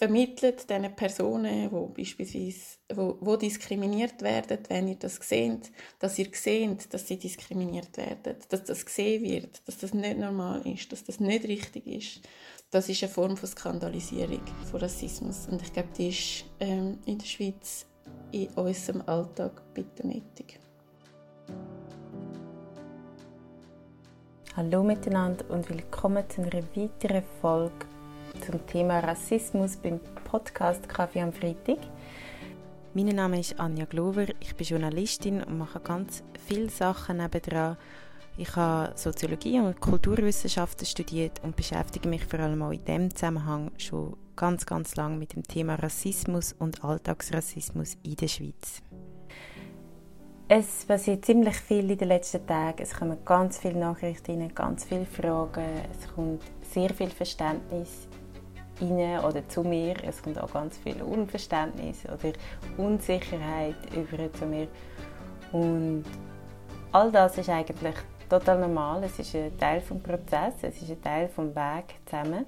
vermittelt diesen Personen, wo beispielsweise wo, wo diskriminiert werden, wenn ihr das seht, dass ihr seht, dass sie diskriminiert werden, dass das gesehen wird, dass das nicht normal ist, dass das nicht richtig ist. Das ist eine Form von Skandalisierung von Rassismus und ich glaube, die ist ähm, in der Schweiz in unserem Alltag bitte nötig. Hallo miteinander und willkommen zu einer weiteren Folge zum Thema Rassismus beim Podcast Kaffee am Freitag. Mein Name ist Anja Glover, ich bin Journalistin und mache ganz viele Sachen nebendran. Ich habe Soziologie und Kulturwissenschaften studiert und beschäftige mich vor allem auch in diesem Zusammenhang schon ganz, ganz lang mit dem Thema Rassismus und Alltagsrassismus in der Schweiz. Es passiert ziemlich viel in den letzten Tagen. Es kommen ganz viele Nachrichten rein, ganz viele Fragen. Es kommt sehr viel Verständnis rein oder zu mir. Es kommt auch ganz viel Unverständnis oder Unsicherheit über zu mir. Und all das ist eigentlich total normal. Es ist ein Teil des Prozesses, es ist ein Teil des Weg zusammen.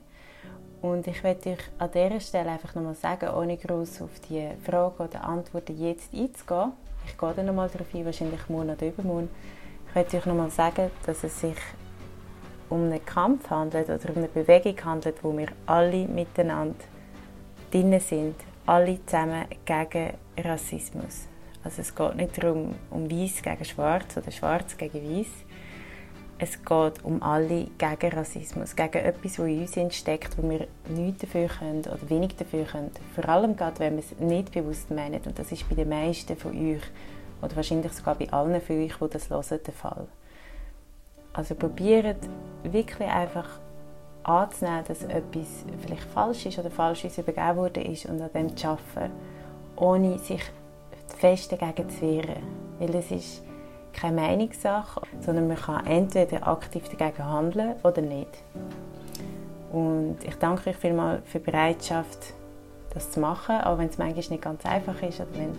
Und ich möchte euch an dieser Stelle einfach nochmal sagen, ohne groß auf die Fragen oder Antworten jetzt einzugehen, ich gehe dann nochmal darauf ein, wahrscheinlich morgen oder übermorgen, ich möchte euch nochmal sagen, dass es sich um einen Kampf handelt oder um eine Bewegung handelt, wo wir alle miteinander drin sind, alle zusammen gegen Rassismus. Also es geht nicht darum, um Weiß gegen Schwarz oder Schwarz gegen Weiß. Es geht um alle gegen Rassismus, gegen etwas, das in uns steckt, wo wir nichts dafür können oder wenig dafür können. Vor allem gerade, wenn wir es nicht bewusst meinen. Und das ist bei den meisten von euch oder wahrscheinlich sogar bei allen von euch, die das hören, der Fall. Also probiert wirklich einfach anzunehmen, dass etwas vielleicht falsch ist oder falsch uns übergeben worden ist und an dem zu arbeiten, ohne sich fest dagegen zu wehren. Weil es ist keine Meinungssache, sondern man kann entweder aktiv dagegen handeln oder nicht. Und ich danke euch vielmals für die Bereitschaft, das zu machen, auch wenn es manchmal nicht ganz einfach ist oder wenn,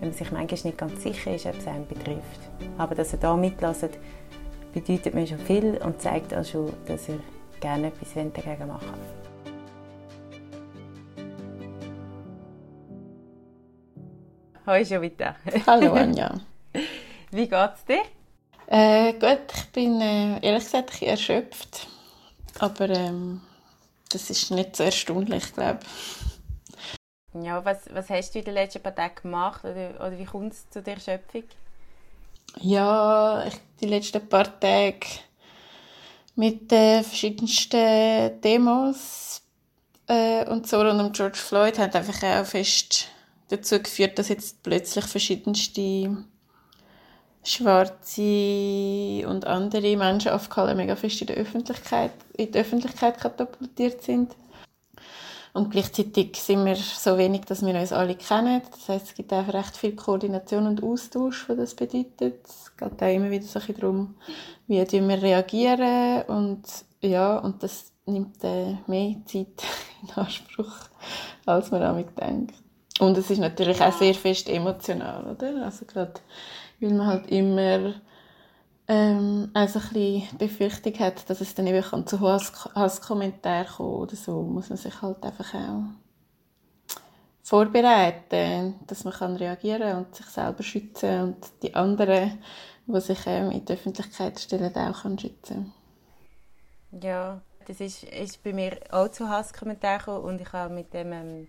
wenn man sich manchmal nicht ganz sicher ist, ob es einen betrifft. Aber dass ihr da mitlasst, bedeutet mir schon viel und zeigt auch schon, dass ihr gerne etwas dagegen machen wollt. Hallo Jovita. Hallo Anja. Wie geht's dir? Äh, gut, ich bin äh, ehrlich gesagt ein erschöpft. Aber ähm, das ist nicht so erstaunlich, glaube ich. Ja, was, was hast du in den letzten paar Tagen gemacht oder, oder wie kommt es zu der Erschöpfung? Ja, ich, die letzten paar Tage mit den verschiedensten Demos äh, und so rund um George Floyd hat einfach auch fest dazu geführt, dass jetzt plötzlich verschiedenste schwarze und andere Menschen auf Kalle mega fest in der Öffentlichkeit, in der Öffentlichkeit katapultiert sind. Und gleichzeitig sind wir so wenig, dass wir uns alle kennen. Das heißt, es gibt einfach recht viel Koordination und Austausch, was das bedeutet. Es geht auch immer wieder so ein darum, wie wir reagieren und ja, und das nimmt äh, mehr Zeit in Anspruch, als man damit denkt. Und es ist natürlich auch sehr fest emotional, oder? Also gerade, weil man halt immer ähm, also ein bisschen Befürchtung hat, dass es dann eben zu Hasskommentaren kommen oder so, muss man sich halt einfach auch vorbereiten, dass man kann reagieren und sich selber schützen und die anderen, die sich ähm, in die Öffentlichkeit stellen, auch kann schützen. Ja, das ist, ist bei mir auch zu Hasskommentaren und ich habe mit dem ähm,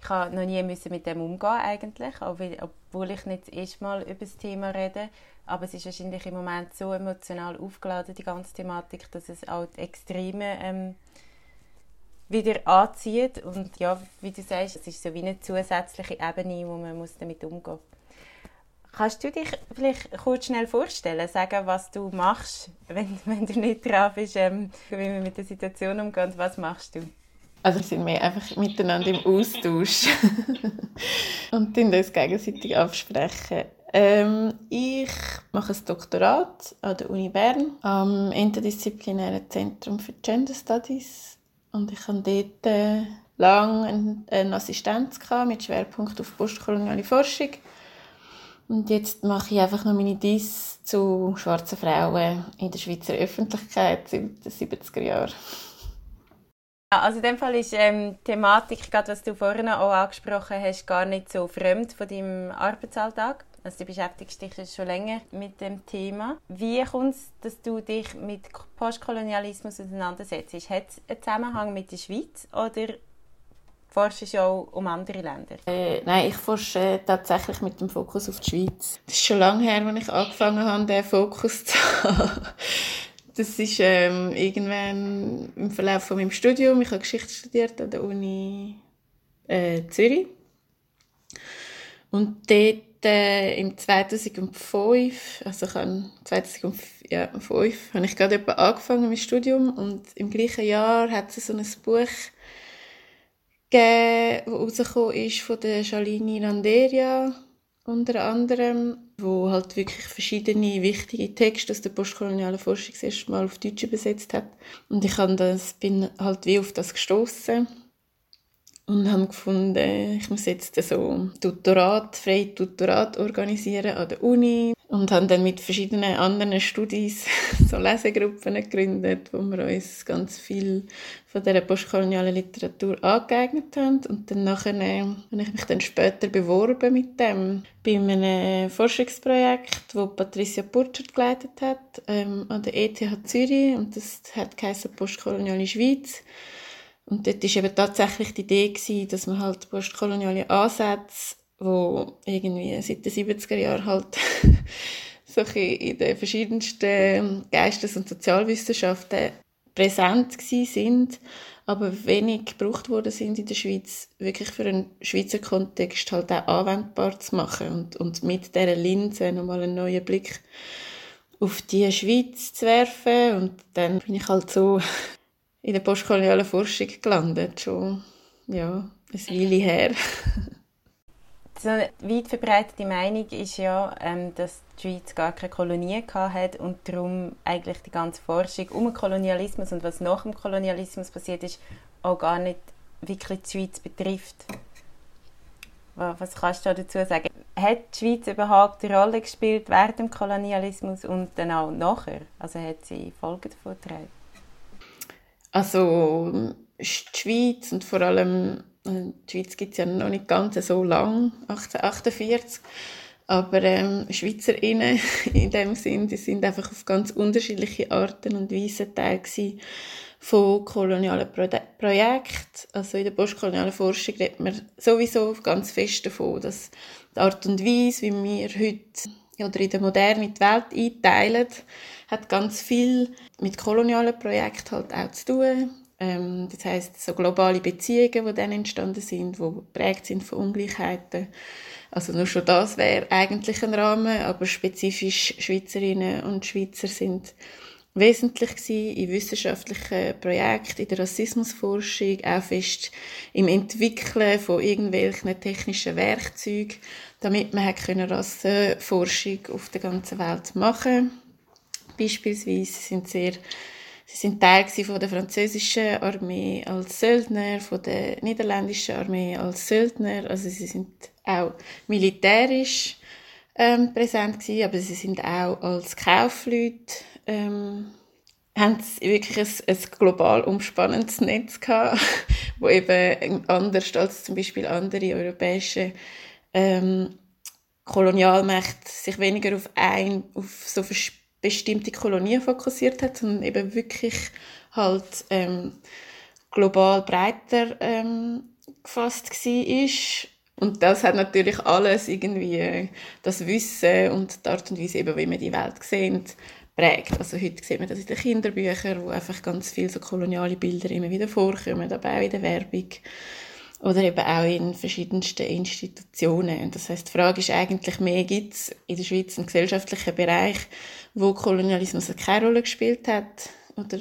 ich habe noch nie müssen mit dem umgehen eigentlich, obwohl ich nicht das erste Mal über das Thema rede. Aber es ist wahrscheinlich im Moment so emotional aufgeladen, die ganze Thematik, dass es auch die Extreme ähm, wieder anzieht. Und ja, wie du sagst, es ist so wie eine zusätzliche Ebene, wo man muss damit umgehen muss. Kannst du dich vielleicht kurz schnell vorstellen, sagen, was du machst, wenn, wenn du nicht drauf bist, ähm, wie man mit der Situation umgeht? Was machst du? Also sind wir einfach miteinander im Austausch und uns gegenseitig absprechen. Ähm, ich mache ein Doktorat an der Uni Bern am Interdisziplinären Zentrum für Gender Studies und ich hatte dort äh, lange eine Assistenz mit Schwerpunkt auf postkoloniale Forschung. Und jetzt mache ich einfach noch meine Diss zu schwarzen Frauen in der Schweizer Öffentlichkeit seit den 70er Jahren. Ja, also in dem Fall ist ähm, die Thematik, gerade was du vorhin auch angesprochen hast, gar nicht so fremd von deinem Arbeitsalltag. Also du beschäftigst dich schon länger mit dem Thema. Wie kommt es, dass du dich mit Postkolonialismus auseinandersetzt? Hat es einen Zusammenhang mit der Schweiz oder forschst du auch um andere Länder? Äh, nein, ich forsche tatsächlich mit dem Fokus auf die Schweiz. Es ist schon lange her, als ich angefangen habe, diesen Fokus zu haben. Das ist ähm, irgendwann im Verlauf von meinem Studium. Ich habe Geschichte studiert an der Uni äh, Zürich. Und dort äh, im 2005, also ich habe 2005, ja, 5, habe ich gerade etwa angefangen mit Studium und im gleichen Jahr hat es so ein Buch gegeben, das rausgekommen ist von der Shalini Landeria unter anderem, wo halt wirklich verschiedene wichtige Texte aus der postkolonialen Forschung das Mal auf Deutsch übersetzt hat. Und ich das, bin halt wie auf das gestoßen und habe gefunden, ich muss jetzt so Tutorat, freie Tutorat organisieren an der Uni und haben dann mit verschiedenen anderen Studis so Lesegruppen gegründet, wo wir uns ganz viel von der postkolonialen Literatur angeeignet haben. Und dann nachher äh, habe ich mich dann später beworben mit dem bei einem Forschungsprojekt, wo Patricia Burchert geleitet hat ähm, an der ETH Zürich. Und das hat geheißen postkoloniale Schweiz. Und dort war eben tatsächlich die Idee, gewesen, dass man halt postkoloniale Ansätze, wo irgendwie seit den 70er Jahren halt so in den verschiedensten Geistes- und Sozialwissenschaften präsent sind, aber wenig gebraucht worden sind in der Schweiz, wirklich für einen Schweizer Kontext halt auch anwendbar zu machen und, und mit dieser Linse nochmal einen neuen Blick auf die Schweiz zu werfen und dann bin ich halt so in der postkolonialen Forschung gelandet, schon ja, ein Weile her. eine weit verbreitete Meinung ist ja, ähm, dass die Schweiz gar keine Kolonie hat und darum eigentlich die ganze Forschung um den Kolonialismus und was nach dem Kolonialismus passiert ist, auch gar nicht wirklich die Schweiz betrifft. Was kannst du dazu sagen? Hat die Schweiz überhaupt eine Rolle gespielt während dem Kolonialismus und dann auch nachher? Also hat sie Folgen davon getragen? Also die Schweiz und vor allem die Schweiz gibt es ja noch nicht ganz so lang, 1848, aber ähm, Schweizerinnen in dem Sinn, die sind einfach auf ganz unterschiedliche Arten und Weisen Teil von kolonialen Pro Projekten. Also in der postkolonialen Forschung redet man sowieso ganz fest davon, dass die Art und Weise, wie wir heute oder in der Moderne die Welt einteilen, hat ganz viel mit kolonialen Projekten halt auch zu tun. Ähm, das heißt so globale Beziehungen, die dann entstanden sind, die geprägt sind von Ungleichheiten. Also nur schon das wäre eigentlich ein Rahmen, aber spezifisch Schweizerinnen und Schweizer sind wesentlich gewesen in wissenschaftlichen Projekten, in der Rassismusforschung, auch fest im Entwickeln von irgendwelchen technischen Werkzeugen, damit man Rassenforschung auf der ganzen Welt machen Beispielsweise sind sehr Sie sind Teil von der französischen Armee als Söldner, von der niederländischen Armee als Söldner. Also sie sind auch militärisch ähm, präsent gewesen, aber sie sind auch als Kaufleute ähm, haben wirklich ein, ein global umspannendes Netz gehabt, wo eben anders als zum Beispiel andere europäische ähm, Kolonialmächte sich weniger auf ein, auf so bestimmte Kolonien fokussiert hat, sondern eben wirklich halt ähm, global breiter ähm, gefasst war. Und das hat natürlich alles irgendwie äh, das Wissen und die Art und Weise, eben, wie wir die Welt sehen, prägt. Also heute sieht man das in den Kinderbüchern, wo einfach ganz viele so koloniale Bilder immer wieder vorkommen, aber auch in der Werbung oder eben auch in verschiedensten Institutionen. Das heißt, die Frage ist eigentlich mehr, gibt es in der Schweiz einen gesellschaftlichen Bereich, wo Kolonialismus keine Rolle gespielt hat? Oder,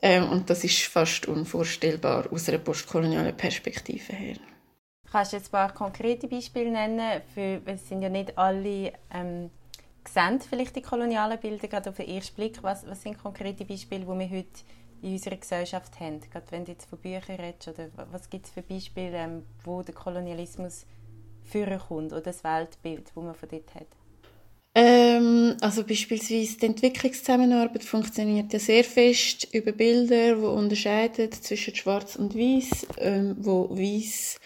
ähm, und das ist fast unvorstellbar aus einer postkolonialen Perspektive her. Kannst du jetzt ein paar konkrete Beispiele nennen? Für, es sind ja nicht alle ähm, sehen vielleicht die kolonialen Bilder gerade auf den ersten Blick. Was, was sind konkrete Beispiele, die wir heute in unserer Gesellschaft haben? Gerade wenn du jetzt von Büchern redest, oder was gibt es für Beispiele, ähm, wo der Kolonialismus führen kommt oder das Weltbild, das man von dort hat? Ähm also beispielsweise die Entwicklungszusammenarbeit funktioniert ja sehr fest über Bilder, wo unterscheiden zwischen Schwarz und Weiß, ähm, wo Weiß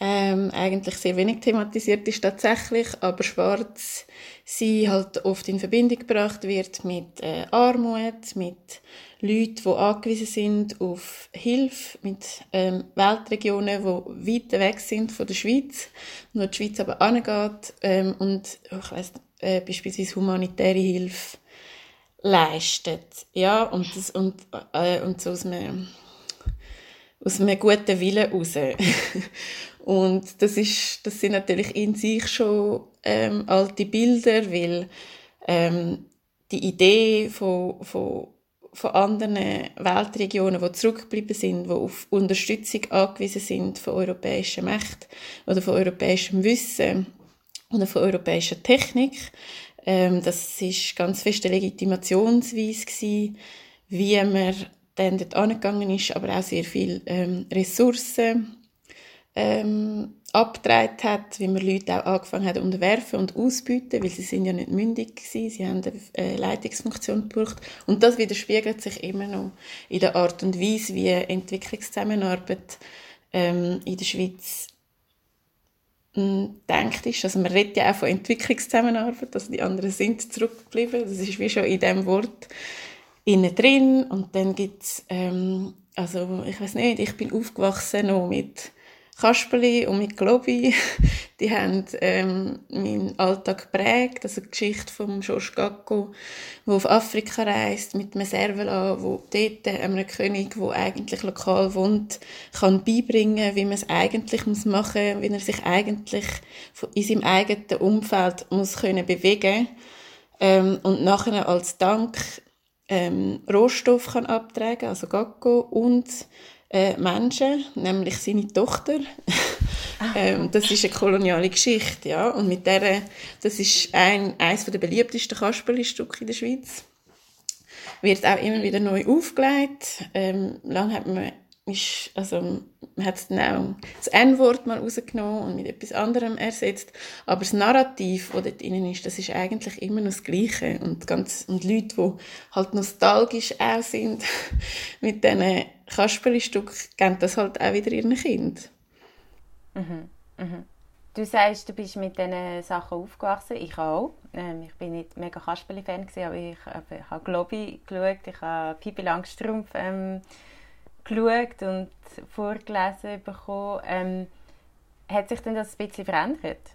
ähm, eigentlich sehr wenig thematisiert ist tatsächlich, aber Schwarz sie halt oft in Verbindung gebracht wird mit äh, Armut, mit Leuten, die angewiesen sind auf Hilfe, mit ähm, Weltregionen, die weit weg sind von der Schweiz, wo die Schweiz aber angeht ähm, und ich weiss, äh, beispielsweise humanitäre Hilfe leistet. Ja, und, das, und, äh, und so aus einem, aus einem guten Willen heraus. Und das, ist, das sind natürlich in sich schon ähm, alte Bilder, weil ähm, die Idee von, von, von anderen Weltregionen, die zurückgeblieben sind, die auf Unterstützung angewiesen sind von europäischen Mächten oder von europäischem Wissen oder von europäischer Technik, ähm, das ist ganz fest eine Legitimationsweise gewesen, wie man dann dort angegangen ist, aber auch sehr viele ähm, Ressourcen ähm, abgetragen hat, wie man Leute auch angefangen hat unterwerfen und ausbieten, weil sie sind ja nicht mündig gewesen, sie haben eine Leitungsfunktion gebraucht. Und das widerspiegelt sich immer noch in der Art und Weise, wie Entwicklungszusammenarbeit ähm, in der Schweiz hm, denkt ist. Also man redet ja auch von Entwicklungszusammenarbeit, also die anderen sind zurückgeblieben, das ist wie schon in dem Wort innen drin. Und dann gibt's ähm, also ich weiß nicht, ich bin aufgewachsen noch mit Kasperli und mit Globi, die haben ähm, meinen Alltag geprägt. Also die Geschichte von George Gacko, der auf Afrika reist, mit einem Servala, wo dort einem König, der eigentlich lokal wohnt, kann beibringen, wie man es eigentlich muss machen muss, wie er sich eigentlich in seinem eigenen Umfeld muss können bewegen ähm, und nachher als Dank ähm, Rohstoff kann abtragen, also Gacko und äh, Menschen, nämlich seine Tochter. Ah. ähm, das ist eine koloniale Geschichte, ja. Und mit der, das ist ein, eines der beliebtesten Kasperli-Stücke in der Schweiz. Wird auch immer wieder neu aufgelegt. Ähm, lang hat man ist, also, man hat dann auch das N-Wort mal rausgenommen und mit etwas anderem ersetzt. Aber das Narrativ, das dort drin ist, das ist eigentlich immer noch das Gleiche. Und, ganz, und Leute, die halt nostalgisch auch sind mit diesen Kasperli-Stücken, geben das halt auch wieder ihren Kind. Mhm. Mhm. Du sagst, du bist mit diesen Sachen aufgewachsen. Ich auch. Ähm, ich bin nicht mega Kasperli-Fan, aber ich, ich habe Globi geschaut, ich habe Pippi Langstrumpf ähm, geschaut und vorgelesen bekommen. Ähm, hat sich denn das ein bisschen verändert?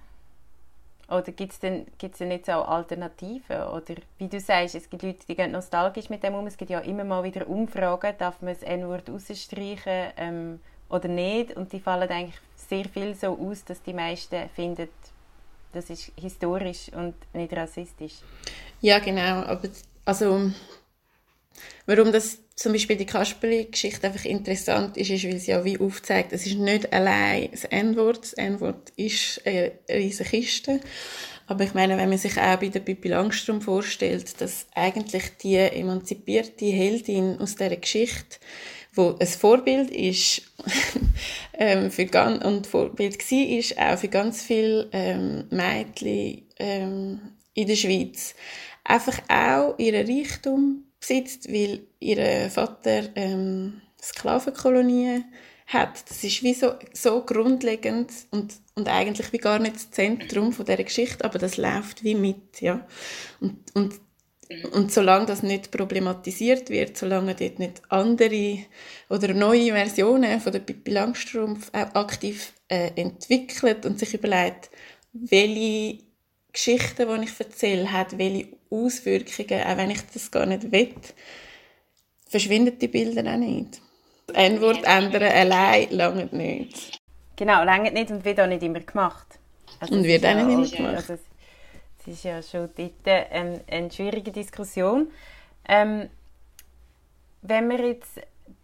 Oder gibt es denn, gibt's denn nicht so Alternativen? Oder wie du sagst, es gibt Leute, die gehen nostalgisch mit dem um. Es gibt ja immer mal wieder Umfragen, darf man das N-Wort rausstreichen ähm, oder nicht? Und die fallen eigentlich sehr viel so aus, dass die meisten finden, das ist historisch und nicht rassistisch. Ja, genau. Aber also, warum das zum Beispiel die Kasperli-Geschichte einfach interessant ist, ist, weil sie ja wie aufzeigt, es ist nicht allein das N-Wort. Das N-Wort ist eine riesige Kiste. Aber ich meine, wenn man sich auch bei der Pippi Langstrumpf vorstellt, dass eigentlich die emanzipierte Heldin aus dieser Geschichte, wo ein Vorbild ist ähm, für ganz, und Vorbild war, auch für ganz viele ähm, Mädchen ähm, in der Schweiz, einfach auch ihren Reichtum besitzt, weil ihr Vater ähm, Sklavenkolonien hat. Das ist wie so, so grundlegend und, und eigentlich wie gar nicht das Zentrum von dieser Geschichte, aber das läuft wie mit, ja. Und, und, und solange das nicht problematisiert wird, solange dort nicht andere oder neue Versionen von der Pippi Langstrumpf auch aktiv äh, entwickelt und sich überlegt, welche Geschichten, die ich erzähle, hat welche Auswirkungen, auch wenn ich das gar nicht will, verschwinden die Bilder auch nicht. Ein Wort ändern allein lange nicht. Genau, lange nicht und wird auch nicht immer gemacht. Also und wird auch nicht immer gemacht. Also, es ist ja schon dort ähm, eine schwierige Diskussion. Ähm, wenn wir jetzt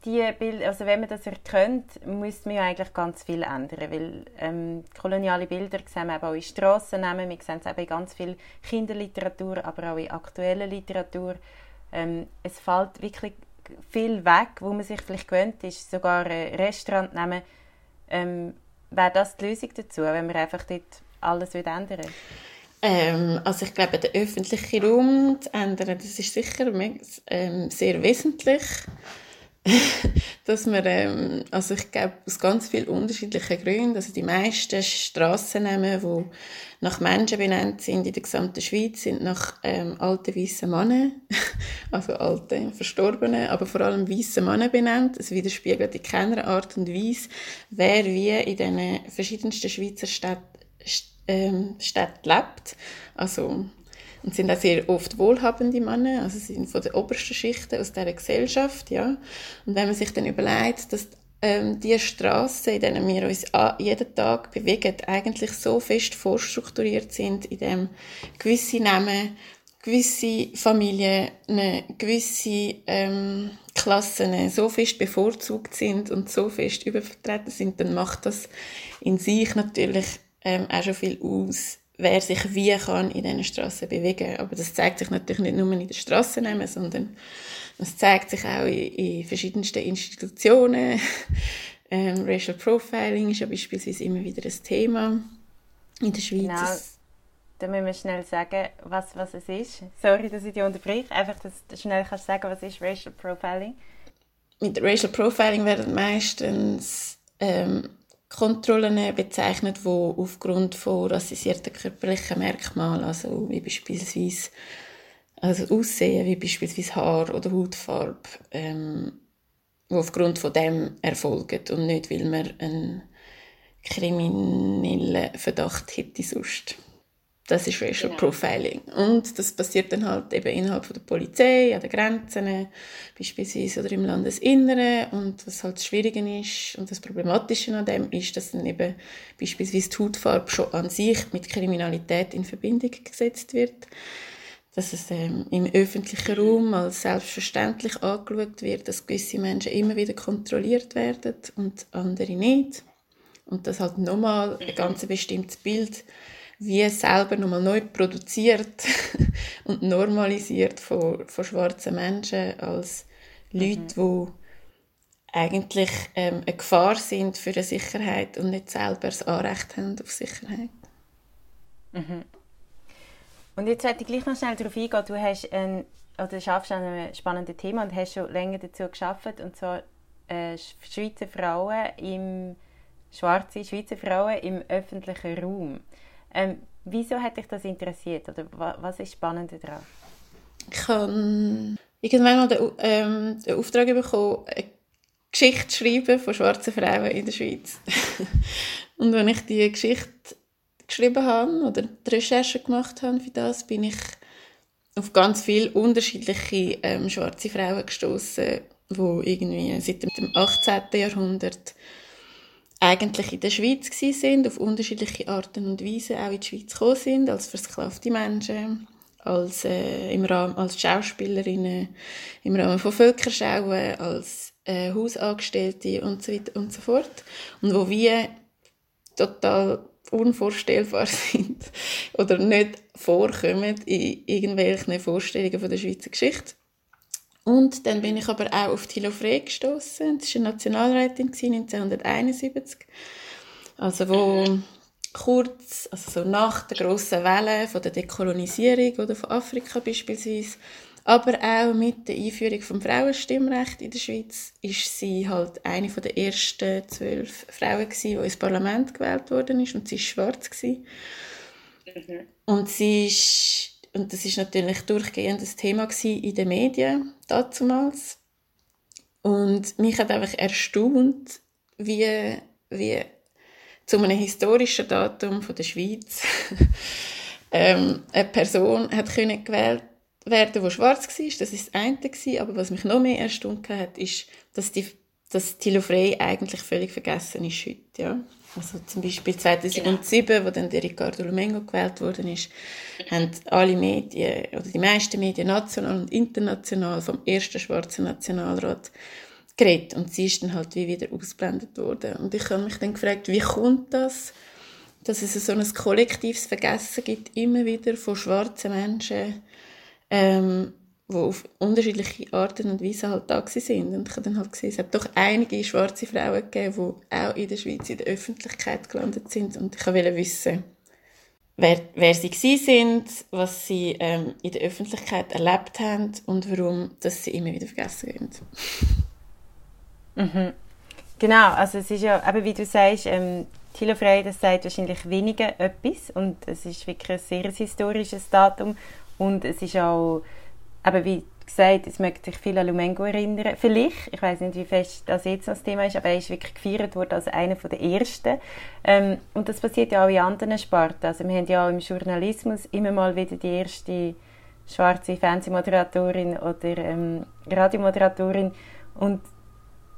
die Bilder, also wenn man das erkennt, müsste man ja eigentlich ganz viel ändern, weil ähm, koloniale Bilder sehen wir auch in Strassennamen, wir sehen es eben in ganz viel Kinderliteratur, aber auch in aktueller Literatur. Ähm, es fällt wirklich viel weg, wo man sich vielleicht gewöhnt ist, sogar ein Restaurant nehmen. Ähm, Wäre das die Lösung dazu, wenn wir einfach dort alles ändern Ähm, also ich glaube, der öffentliche Raum zu ändern, das ist sicher ähm, sehr wesentlich. dass man, ähm, also ich glaube, aus ganz vielen unterschiedlichen Gründen, also die meisten Strassennamen, die nach Menschen benannt sind in der gesamten Schweiz, sind nach ähm, alten weißen Männern, also alten Verstorbenen, aber vor allem weißen Männern benannt. Es widerspiegelt in keiner Art und Weise, wer wie in den verschiedensten Schweizer Städten ähm, Städten lebt. Also und sind auch sehr oft wohlhabende Männer, also sind von der obersten Schichten aus dieser Gesellschaft, ja. Und wenn man sich dann überlegt, dass ähm, die Straßen, in denen wir uns jeden Tag bewegen, eigentlich so fest vorstrukturiert sind, in dem gewisse Namen, gewisse Familien, gewisse ähm, Klassen so fest bevorzugt sind und so fest übervertreten sind, dann macht das in sich natürlich ähm, auch schon viel aus, wer sich wie kann in diesen Straßen bewegen. Aber das zeigt sich natürlich nicht nur in den Straßen, sondern das zeigt sich auch in, in verschiedensten Institutionen. ähm, Racial Profiling ist ja beispielsweise immer wieder ein Thema in der Schweiz. Genau. Da müssen wir schnell sagen, was, was es ist. Sorry, dass ich dich unterbreche. Einfach, dass du schnell kannst sagen, was ist Racial Profiling? Mit Racial Profiling werden meistens ähm, Kontrollen bezeichnet, die aufgrund von rassisierten körperlichen Merkmalen, also wie beispielsweise also Aussehen, wie beispielsweise Haar oder Hautfarbe, ähm, die aufgrund von dem erfolgen und nicht, weil man einen kriminellen Verdacht hätte sonst. Das ist Racial genau. Profiling. Und das passiert dann halt eben innerhalb von der Polizei, an den Grenzen, beispielsweise oder im Landesinneren. Und was halt das Schwierige ist und das Problematische an dem ist, dass dann eben beispielsweise die Hautfarbe schon an sich mit Kriminalität in Verbindung gesetzt wird. Dass es ähm, im öffentlichen Raum als selbstverständlich angeschaut wird, dass gewisse Menschen immer wieder kontrolliert werden und andere nicht. Und dass halt nochmal ein ganz bestimmtes Bild wie selber nochmal neu produziert und normalisiert von, von schwarzen Menschen als Leute, mhm. die eigentlich ähm, eine Gefahr sind für die Sicherheit und nicht selber das Anrecht haben auf Sicherheit. Mhm. Und jetzt möchte ich gleich noch schnell darauf eingehen, du hast ein, oder schaffst an einem spannenden Thema und hast schon länger dazu geschafft und zwar äh, Schweizer Frauen im schwarze Schweizer Frauen im öffentlichen Raum. Ähm, wieso hat dich das interessiert oder was ist spannend daran? Ich habe irgendwann mal den, ähm, den Auftrag bekommen, eine Geschichte zu schreiben von schwarzen Frauen in der Schweiz. Und wenn ich diese Geschichte geschrieben habe oder die Recherche gemacht habe für das, bin ich auf ganz viele unterschiedliche ähm, schwarze Frauen gestoßen, die irgendwie seit dem 18. Jahrhundert eigentlich in der Schweiz sind, auf unterschiedliche Arten und Weisen auch in die Schweiz gekommen sind, als versklavte Menschen, als, äh, im Rahmen, als Schauspielerinnen, im Rahmen von Völkerschauen, als äh, Hausangestellte und so weiter und so fort. Und wo wir total unvorstellbar sind oder nicht vorkommen in irgendwelchen Vorstellungen von der Schweizer Geschichte. Und dann bin ich aber auch auf Thilo Frey gestoßen. Das war eine Nationalrätin 1971. Also wo kurz, also so nach der grossen Welle von der Dekolonisierung oder von Afrika beispielsweise, aber auch mit der Einführung vom Frauenstimmrecht in der Schweiz ist sie halt eine von der ersten zwölf Frauen gewesen, die ins Parlament gewählt worden ist und sie ist schwarz gewesen. Mhm. Und sie ist und das ist natürlich durchgehend das Thema in den Medien damals. Und mich hat einfach erstaunt, wie, wie zu einem historischen Datum von der Schweiz ähm, eine Person hat können gewählt werden, die schwarz war. Das ist das eine. Aber was mich noch mehr erstaunt hat, ist, dass, die, dass Thilo Frey eigentlich völlig vergessen ist heute. Ja? Also zum Beispiel 2007, genau. wo dann der Riccardo Lumengo gewählt worden ist, haben alle Medien, oder die meisten Medien national und international vom ersten schwarzen Nationalrat geredet. Und sie ist dann halt wie wieder ausgeblendet worden. Und ich habe mich dann gefragt, wie kommt das, dass es so ein kollektives Vergessen gibt, immer wieder von schwarzen Menschen, ähm, die auf unterschiedliche Arten und Weisen halt da sind. Und ich habe dann halt gesehen, es hat doch einige schwarze Frauen gegeben, die auch in der Schweiz in der Öffentlichkeit gelandet sind. Und ich wollte wissen, wer, wer sie sind, was sie ähm, in der Öffentlichkeit erlebt haben und warum dass sie immer wieder vergessen werden. Mhm. Genau, also es ist ja, eben wie du sagst, ähm, Thilo Frey, das sagt wahrscheinlich weniger etwas und es ist wirklich ein sehr historisches Datum und es ist auch, eben wie gesagt, es möchte sich viel an Lumengo erinnern. Vielleicht, ich weiß nicht, wie fest das jetzt das Thema ist, aber er ist wirklich gefeiert worden als einer der ersten. Ähm, und das passiert ja auch in anderen Sparten. Also wir haben ja auch im Journalismus immer mal wieder die erste schwarze Fernsehmoderatorin oder ähm, Radiomoderatorin und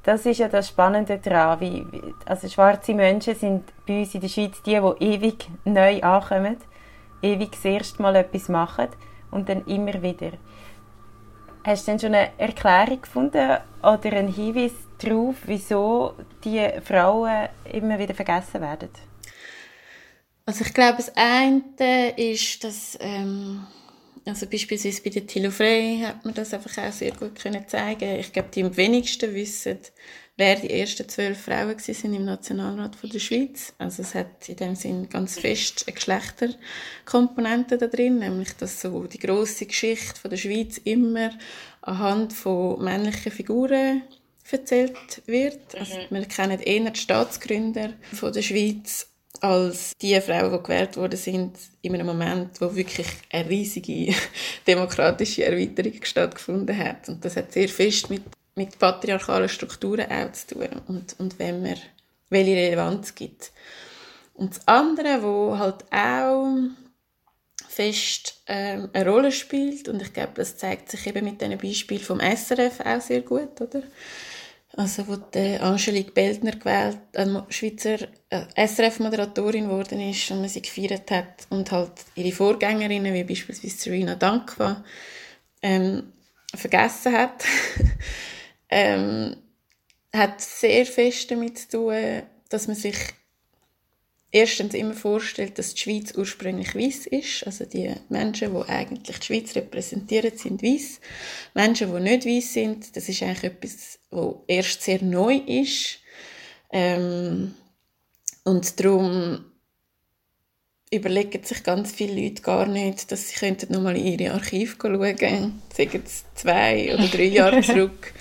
das ist ja das Spannende daran. Wie, also schwarze Menschen sind bei uns in der Schweiz die, die ewig neu ankommen, ewig das erste Mal etwas machen und dann immer wieder. Hast du denn schon eine Erklärung gefunden oder einen Hinweis darauf, wieso die Frauen immer wieder vergessen werden? Also ich glaube, das eine ist, dass ähm, also beispielsweise bei der Thilo Frey hat man das einfach auch sehr gut können zeigen. Ich glaube, die am wenigsten wissen, wer die ersten zwölf Frauen sind im Nationalrat von der Schweiz. Also es hat in dem Sinn ganz fest eine Geschlechterkomponente da drin, nämlich dass so die große Geschichte von der Schweiz immer anhand von männlichen Figuren erzählt wird. Also mhm. wir kennen eher die Staatsgründer von der Schweiz als die Frauen, die gewählt worden sind, in einem Moment, wo wirklich eine riesige demokratische Erweiterung stattgefunden hat. Und das hat sehr fest mit mit patriarchalen Strukturen auch zu tun und, und wenn man, welche Relevanz gibt. Und das andere, wo halt auch fest ähm, eine Rolle spielt, und ich glaube, das zeigt sich eben mit diesen Beispielen vom SRF auch sehr gut, oder? Also, wo die Angelique Beldner gewählt, äh, Schweizer äh, SRF-Moderatorin geworden ist und man sie gefeiert hat und halt ihre Vorgängerinnen, wie beispielsweise Serena Dankwa, ähm, vergessen hat. ähm, hat sehr fest damit zu tun, dass man sich erstens immer vorstellt, dass die Schweiz ursprünglich weiß ist. Also die Menschen, die eigentlich die Schweiz repräsentieren, sind weiß. Menschen, die nicht weiß sind, das ist eigentlich etwas, was erst sehr neu ist. Ähm, und darum überlegen sich ganz viele Leute gar nicht, dass sie könnten nochmal in ihre Archive schauen könnten, sagen sie zwei oder drei Jahre zurück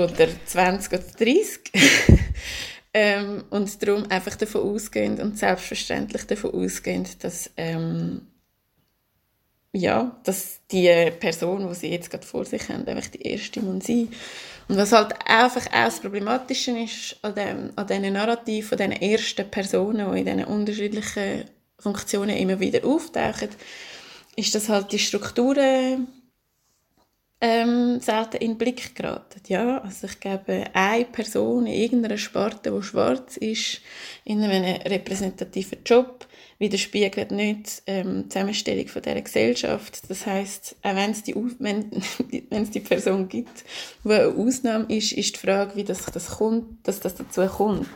oder 20 oder 30. ähm, und darum einfach davon ausgehend und selbstverständlich davon ausgehend, dass, ähm, ja, dass die Person, die sie jetzt gerade vor sich haben, einfach die erste muss sein. Und was halt einfach auch das Problematische ist an, dem, an diesen Narrativ von diesen ersten Personen, die in diesen unterschiedlichen Funktionen immer wieder auftauchen, ist, dass halt die Strukturen ähm, selten in den Blick geraten. Ja, also ich glaube, eine Person in irgendeiner Sparte, die schwarz ist, in einem repräsentativen Job, widerspiegelt nicht ähm, die Zusammenstellung von dieser Gesellschaft. Das heißt, auch wenn es die, wenn, wenn es die Person gibt, die eine Ausnahme ist, ist die Frage, wie das, das kommt, dass das dazu kommt.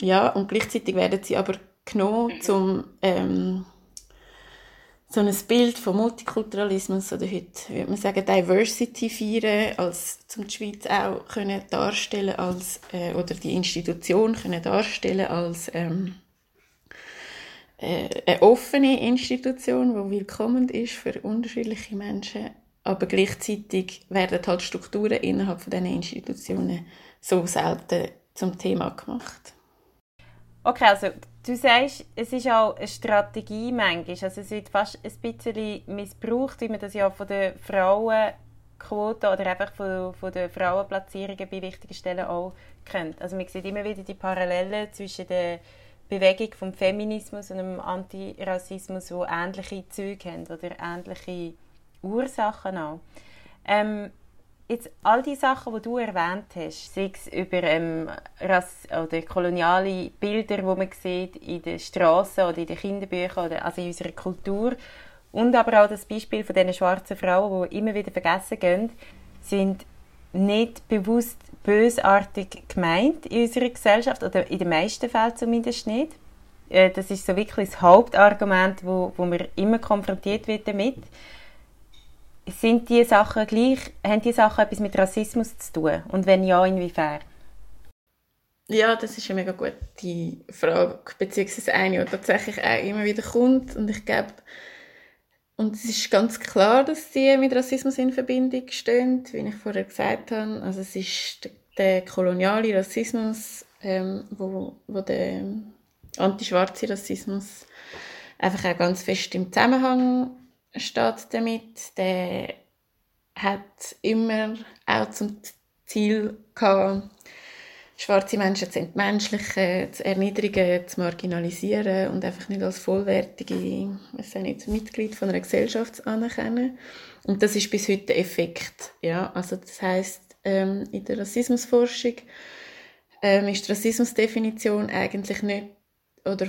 Ja, und gleichzeitig werden sie aber genommen, zum ähm, so ein Bild von Multikulturalismus oder heute würde man sagen Diversity feiern, als zum die Schweiz auch können darstellen als äh, oder die Institution können darstellen als ähm, äh, eine offene Institution, die willkommen ist für unterschiedliche Menschen, aber gleichzeitig werden halt Strukturen innerhalb von diesen Institutionen so selten zum Thema gemacht. Okay, also Du sagst, es ist auch eine Strategie manchmal. Also es wird fast ein bisschen missbraucht, wie man das ja von der Frauenquote oder einfach von, von den Frauenplatzierungen bei wichtigen Stellen auch kennt. Also man sieht immer wieder die Parallelen zwischen der Bewegung vom Feminismus und dem Antirassismus, die ähnliche Züge haben oder ähnliche Ursachen auch. Ähm, jetzt all die Sachen, die du erwähnt hast, sei es über ähm, Rass oder koloniale Bilder, die man sieht in den Straßen oder in den Kinderbüchern oder also in unserer Kultur und aber auch das Beispiel von diesen schwarzen Frauen, die immer wieder vergessen gehen, sind nicht bewusst bösartig gemeint in unserer Gesellschaft oder in den meisten Fällen zumindest nicht. Äh, das ist so wirklich das Hauptargument, wo, wo man immer konfrontiert wird damit sind die Sachen gleich, haben die Sachen etwas mit Rassismus zu tun? Und wenn ja, inwiefern? Ja, das ist eine mega gute Frage, beziehungsweise eine, die tatsächlich auch immer wieder kommt. Und ich glaube, und es ist ganz klar, dass sie mit Rassismus in Verbindung stehen, wie ich vorher gesagt habe. Also es ist der koloniale Rassismus, ähm, wo, wo der antischwarze Rassismus einfach auch ganz fest im Zusammenhang steht damit. Der hat immer auch zum Ziel gehabt, schwarze Menschen zu entmenschlichen, zu erniedrigen, zu marginalisieren und einfach nicht als vollwertige also nicht, Mitglied von einer Gesellschaft anerkennen. Und das ist bis heute der Effekt. Ja? Also das heißt ähm, in der Rassismusforschung ähm, ist die Rassismusdefinition eigentlich nicht oder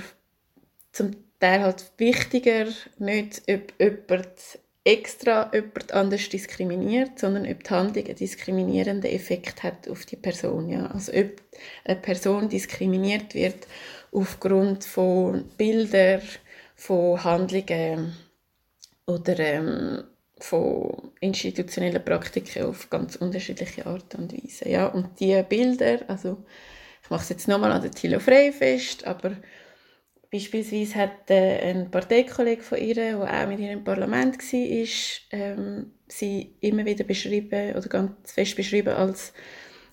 zum Teil halt wichtiger, nicht ob jemand extra jemand anders diskriminiert, sondern ob die Handlung einen diskriminierenden Effekt hat auf die Person. Ja? Also ob eine Person diskriminiert wird aufgrund von Bildern, von Handlungen oder ähm, von institutionellen Praktiken auf ganz unterschiedliche Art und Weise. Ja? Und diese Bilder, also ich mache es jetzt nochmal an der Thilo Frey fest, aber Beispielsweise hat äh, ein Parteikollege von ihr, der auch mit ihr im Parlament war, ähm, sie immer wieder beschrieben oder ganz fest beschrieben als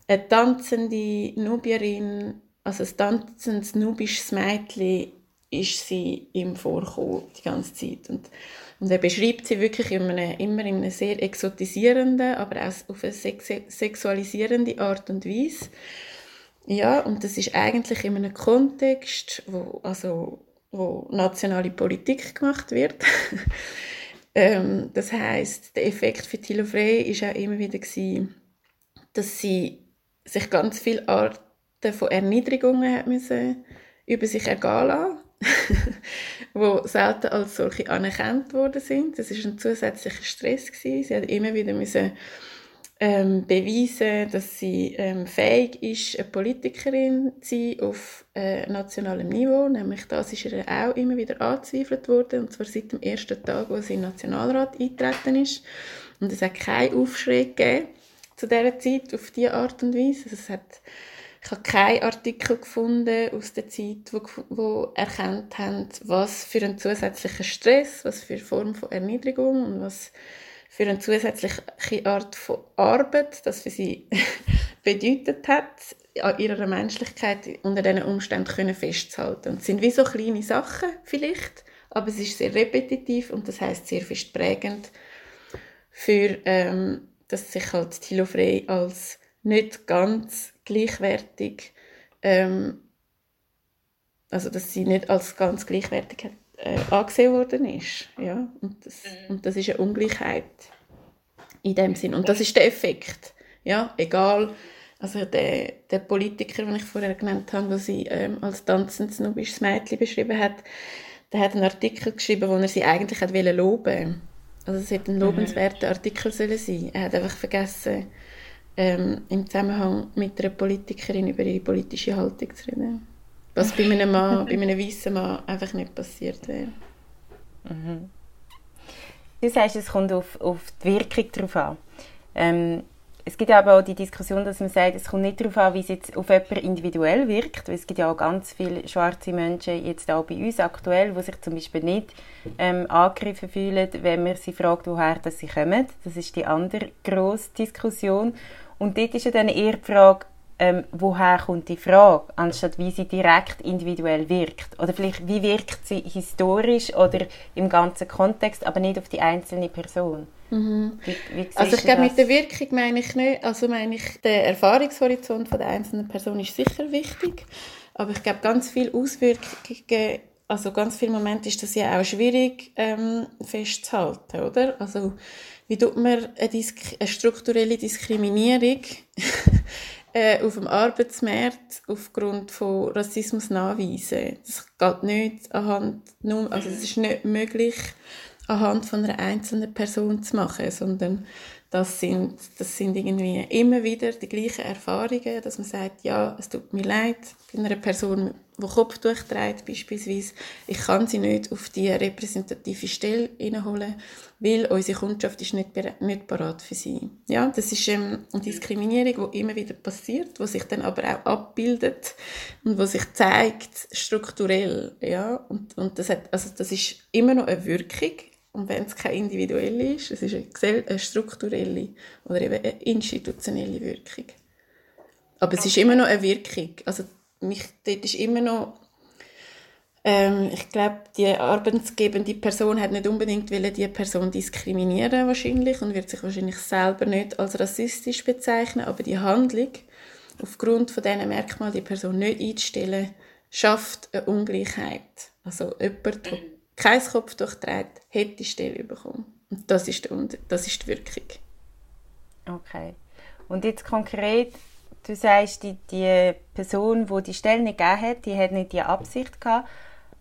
eine tanzende Nubierin, also ein tanzendes nubisches Mädchen ist sie ihm vorgekommen die ganze Zeit. Und, und er beschreibt sie wirklich in einem, immer in einer sehr exotisierenden, aber auch auf eine sexualisierende Art und Weise. Ja, und das ist eigentlich in einem Kontext, wo, also, wo nationale Politik gemacht wird. ähm, das heißt, der Effekt für Thilo Frey ist auch immer wieder gewesen, dass sie sich ganz viele Arten von Erniedrigungen hat müssen über sich ergehen lassen, wo selten als solche anerkannt worden sind. Das ist ein zusätzlicher Stress gewesen. Sie hat immer wieder müssen ähm, beweisen, dass sie ähm, fähig ist, eine Politikerin zu sein auf äh, nationalem Niveau. Nämlich das ist ihr auch immer wieder angezweifelt worden, und zwar seit dem ersten Tag, wo sie in den Nationalrat eingetreten ist. Und es hat keinen Aufschrei gegeben zu dieser Zeit auf diese Art und Weise. Also es hat, ich habe keinen Artikel gefunden aus der Zeit, wo, wo erkannt haben, was für einen zusätzlichen Stress, was für eine Form von Erniedrigung und was für eine zusätzliche Art von Arbeit, das für sie bedeutet hat, an ihrer Menschlichkeit unter diesen Umständen können festzuhalten. Und es sind wie so kleine Sachen vielleicht, aber es ist sehr repetitiv und das heißt sehr fest prägend für, ähm, dass sich halt Thilo Frey als nicht ganz gleichwertig, ähm, also dass sie nicht als ganz gleichwertig hat äh, angesehen worden ist. Ja? Und, das, mhm. und das ist eine Ungleichheit in dem Sinn. Und das ist der Effekt. Ja, egal. Also der, der Politiker, den ich vorher genannt habe, der sie ähm, als tanzendes nubisches Mädchen beschrieben hat, der hat einen Artikel geschrieben, wo er sie eigentlich hat loben Also es hätte ein mhm. lobenswerter Artikel sollen sein. Er hat einfach vergessen, ähm, im Zusammenhang mit einer Politikerin über ihre politische Haltung zu reden. Was bei einem Mann, bei einem weißen Mann einfach nicht passiert wäre. Mhm. Du sagst, es kommt auf, auf die Wirkung drauf an. Ähm, es gibt aber auch die Diskussion, dass man sagt, es kommt nicht darauf an, wie es jetzt auf jemanden individuell wirkt. Weil es gibt ja auch ganz viele schwarze Menschen, jetzt auch bei uns aktuell, die sich zum Beispiel nicht ähm, angegriffen fühlen, wenn man sie fragt, woher dass sie kommen. Das ist die andere grosse Diskussion. Und dort ist ja dann eher die Frage, ähm, woher kommt die Frage, anstatt wie sie direkt individuell wirkt. Oder vielleicht, wie wirkt sie historisch oder im ganzen Kontext, aber nicht auf die einzelne Person. Mhm. Wie, wie also ich glaube, mit der Wirkung meine ich nicht, also meine ich, der Erfahrungshorizont von der einzelnen Person ist sicher wichtig, aber ich glaube, ganz viele Auswirkungen, also ganz viele Momente ist das ja auch schwierig ähm, festzuhalten, oder? Also wie tut man eine, Disk eine strukturelle Diskriminierung äh, auf dem Arbeitsmarkt aufgrund von Rassismus nachweisen. Das geht nicht anhand, also es ist nicht möglich, anhand von einer einzelnen Person zu machen, sondern das sind, das sind irgendwie immer wieder die gleichen Erfahrungen, dass man sagt, ja, es tut mir leid, bei einer Person, die Kopftuch trägt beispielsweise, ich kann sie nicht auf die repräsentative Stelle hineinholen, weil unsere Kundschaft ist nicht, nicht parat für sie. Ja, das ist ähm, eine Diskriminierung, die immer wieder passiert, die sich dann aber auch abbildet und die sich zeigt strukturell. Ja, und, und das, hat, also das ist immer noch eine Wirkung, und wenn es keine individuelle ist, es ist eine, eine strukturelle oder eben eine institutionelle Wirkung. Aber es ist immer noch eine Wirkung. Also mich, dort ist immer noch ähm, ich glaube, die arbeitsgebende Person hat nicht unbedingt wollen, die Person diskriminieren wahrscheinlich und wird sich wahrscheinlich selber nicht als rassistisch bezeichnen, aber die Handlung aufgrund von diesen Merkmalen die Person nicht einzustellen, schafft eine Ungleichheit. Also jemand, der kein Kopftuch trägt, hätte die Stelle bekommen. Und das ist, der, das ist die Wirkung. Okay. Und jetzt konkret, du sagst, die, die Person, die die Stelle nicht gegeben hat, die hat nicht die Absicht gehabt.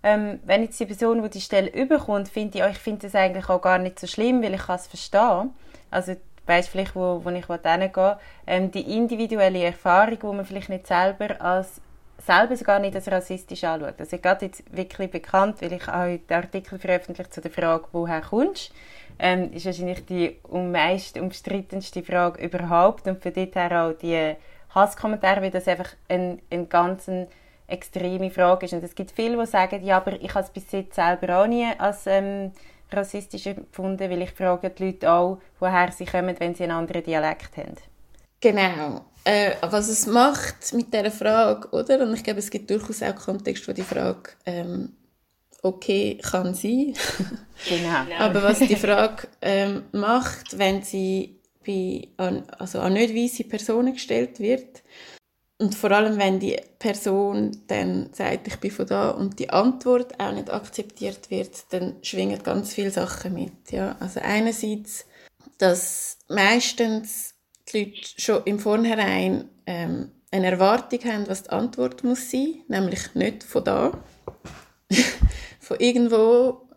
Ähm, wenn jetzt die Person, die die Stelle überkommt, finde ich, ich finde das eigentlich auch gar nicht so schlimm, weil ich es verstehe. Also weißt vielleicht, wo, wo ich hingehe, ähm, die individuelle Erfahrung, wo man vielleicht nicht selber als selber sogar nicht als rassistisch anschaut. Also gerade jetzt wirklich bekannt, weil ich auch den Artikel veröffentlicht zu der Frage, woher kommst ähm, ist wahrscheinlich die um meist umstrittenste Frage überhaupt und für dort her auch die Hasskommentare, weil das einfach eine ein ganz extreme Frage ist. Und es gibt viele, die sagen, ja, aber ich habe es bis jetzt selber auch nie als ähm, rassistisch empfunden, weil ich frage die Leute auch, woher sie kommen, wenn sie einen anderen Dialekt haben. Genau äh, was es macht mit dieser Frage, oder? Und ich glaube, es gibt durchaus auch Kontext, wo die Frage ähm, okay kann sein. genau. Aber was die Frage ähm, macht, wenn sie bei, an, also an nicht weiße Personen gestellt wird, und vor allem, wenn die Person dann sagt, ich bin von da und die Antwort auch nicht akzeptiert wird, dann schwingen ganz viele Sachen mit. Ja? Also einerseits, dass meistens die Leute schon im Vornherein ähm, eine Erwartung haben, was die Antwort muss sein, nämlich nicht von da, von irgendwo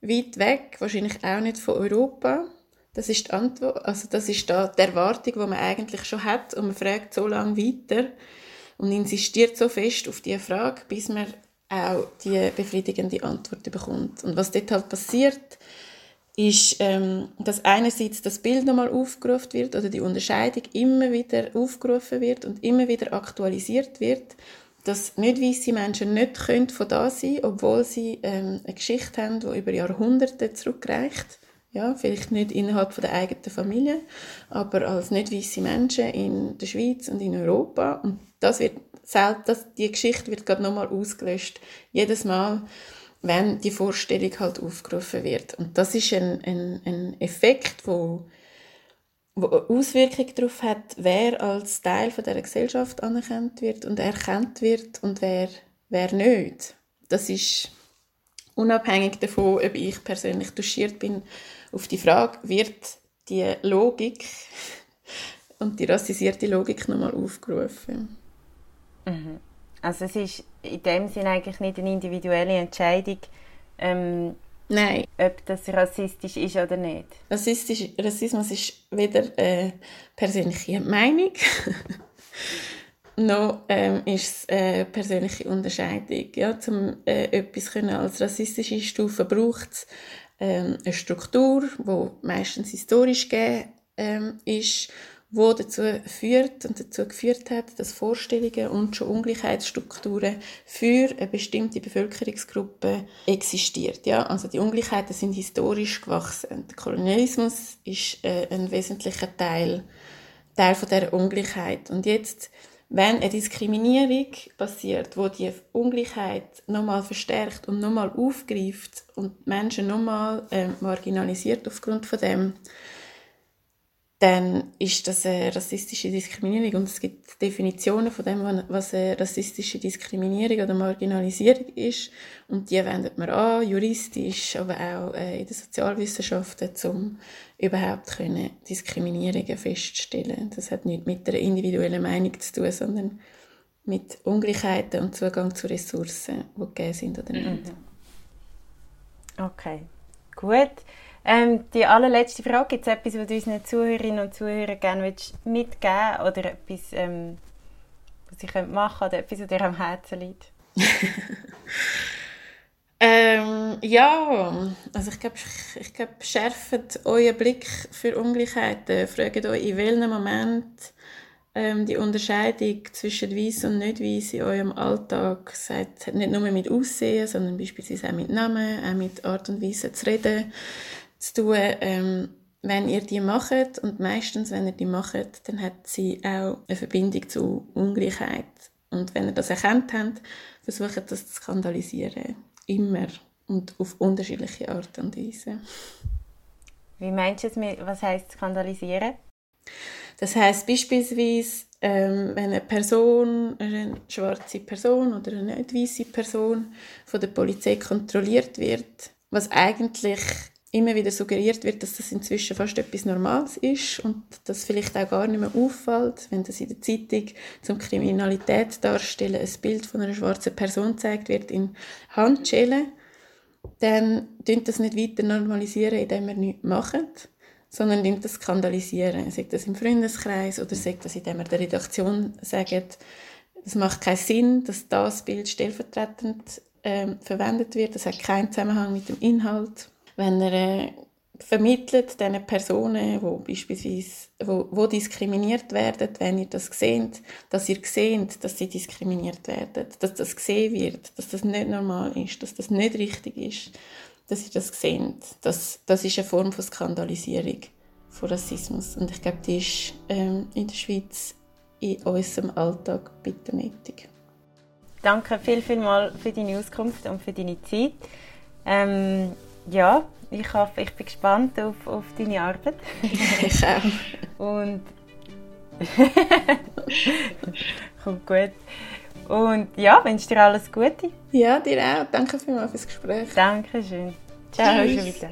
weit weg, wahrscheinlich auch nicht von Europa. Das ist die Antwort, also das ist da die Erwartung, die man eigentlich schon hat und man fragt so lange weiter und insistiert so fest auf diese Frage, bis man auch die befriedigende Antwort bekommt. Und was dort halt passiert, ist, ähm, dass einerseits das Bild nochmal aufgerufen wird oder die Unterscheidung immer wieder aufgerufen wird und immer wieder aktualisiert wird, dass nicht weiße Menschen nicht von da sein obwohl sie ähm, eine Geschichte haben, die über Jahrhunderte zurückreicht. Ja, vielleicht nicht innerhalb von der eigenen Familie, aber als nicht weiße Menschen in der Schweiz und in Europa. Und das wird selbst, das, die Geschichte wird gerade nochmal ausgelöscht. Jedes Mal, wenn die Vorstellung halt aufgerufen wird. Und das ist ein, ein, ein Effekt, wo, wo Auswirkung darauf hat, wer als Teil von der Gesellschaft anerkannt wird und erkannt wird und wer, wer nicht. Das ist unabhängig davon, ob ich persönlich duschiert bin, auf die Frage, wird die Logik und die rassisierte Logik nochmal aufgerufen. Mhm. Also es ist in dem Sinne eigentlich nicht eine individuelle Entscheidung, ähm, Nein. ob das rassistisch ist oder nicht. Rassistisch, Rassismus ist weder eine persönliche Meinung, noch ähm, ist es eine persönliche Unterscheidung. Ja, um äh, etwas können als rassistische Stufe braucht es ähm, eine Struktur, die meistens historisch gegeben ähm, ist wo dazu führt und dazu geführt hat, dass Vorstellungen und schon Ungleichheitsstrukturen für eine bestimmte Bevölkerungsgruppe existiert. Ja, also die Ungleichheiten sind historisch gewachsen. Der Kolonialismus ist äh, ein wesentlicher Teil, Teil von der Ungleichheit. Und jetzt, wenn eine Diskriminierung passiert, wo die Ungleichheit nochmal verstärkt und nochmal aufgreift und Menschen nochmal äh, marginalisiert aufgrund von dem, dann ist das eine rassistische Diskriminierung und es gibt Definitionen von dem, was eine rassistische Diskriminierung oder Marginalisierung ist und die wendet man an, juristisch, aber auch äh, in den Sozialwissenschaften, um überhaupt Diskriminierungen feststellen. Das hat nicht mit einer individuellen Meinung zu tun, sondern mit Ungleichheiten und Zugang zu Ressourcen, die gegeben sind oder nicht. Mhm. Okay, gut. Ähm, die allerletzte Frage, gibt es etwas, was du unseren Zuhörerinnen und Zuhörern gerne mitgeben oder etwas, ähm, was sie machen können oder etwas, was dir am Herzen liegt? ähm, ja, also ich glaube, ich glaub, schärft euren Blick für Ungleichheiten. Fragt euch, in welchem Moment ähm, die Unterscheidung zwischen weiß und nicht weiß in eurem Alltag sagt, nicht nur mit Aussehen, sondern beispielsweise auch mit Namen, auch mit Art und Weise zu reden, zu tun. Ähm, wenn ihr die macht, und meistens, wenn ihr die macht, dann hat sie auch eine Verbindung zu Ungleichheit. Und wenn ihr das erkannt habt, versucht das zu skandalisieren. Immer. Und auf unterschiedliche Art und Weise. Wie meinst du es mit, was heisst skandalisieren? Das heißt beispielsweise, ähm, wenn eine Person, eine schwarze Person oder eine nicht weiße Person von der Polizei kontrolliert wird, was eigentlich immer wieder suggeriert wird, dass das inzwischen fast etwas Normales ist und das vielleicht auch gar nicht mehr auffällt, wenn das in der Zeitung zum Kriminalität darstellen ein Bild von einer schwarzen Person gezeigt wird in Handschellen, dann tun das nicht weiter normalisieren, indem wir nichts machen, sondern nimmt das skandalisieren. Sagt das im Freundeskreis oder sagt das, indem er der Redaktion sagt, es macht keinen Sinn, dass das Bild stellvertretend ähm, verwendet wird. Das hat keinen Zusammenhang mit dem Inhalt wenn er äh, vermittelt diesen Personen, die beispielsweise wo, wo diskriminiert werden, wenn ihr das seht, dass ihr seht, dass sie diskriminiert werden, dass das gesehen wird, dass das nicht normal ist, dass das nicht richtig ist, dass ihr das seht. Das, das ist eine Form von Skandalisierung von Rassismus und ich glaube, die ist ähm, in der Schweiz in unserem Alltag bitte nötig. Danke viel, viel mal für deine Auskunft und für deine Zeit. Ähm, ja, ich, hoffe, ich bin gespannt auf, auf deine Arbeit. ich auch. Und kommt gut. Und ja, wünsche dir alles Gute. Ja, dir auch. Danke vielmals fürs Gespräch. Dankeschön. Ciao, Tschüss.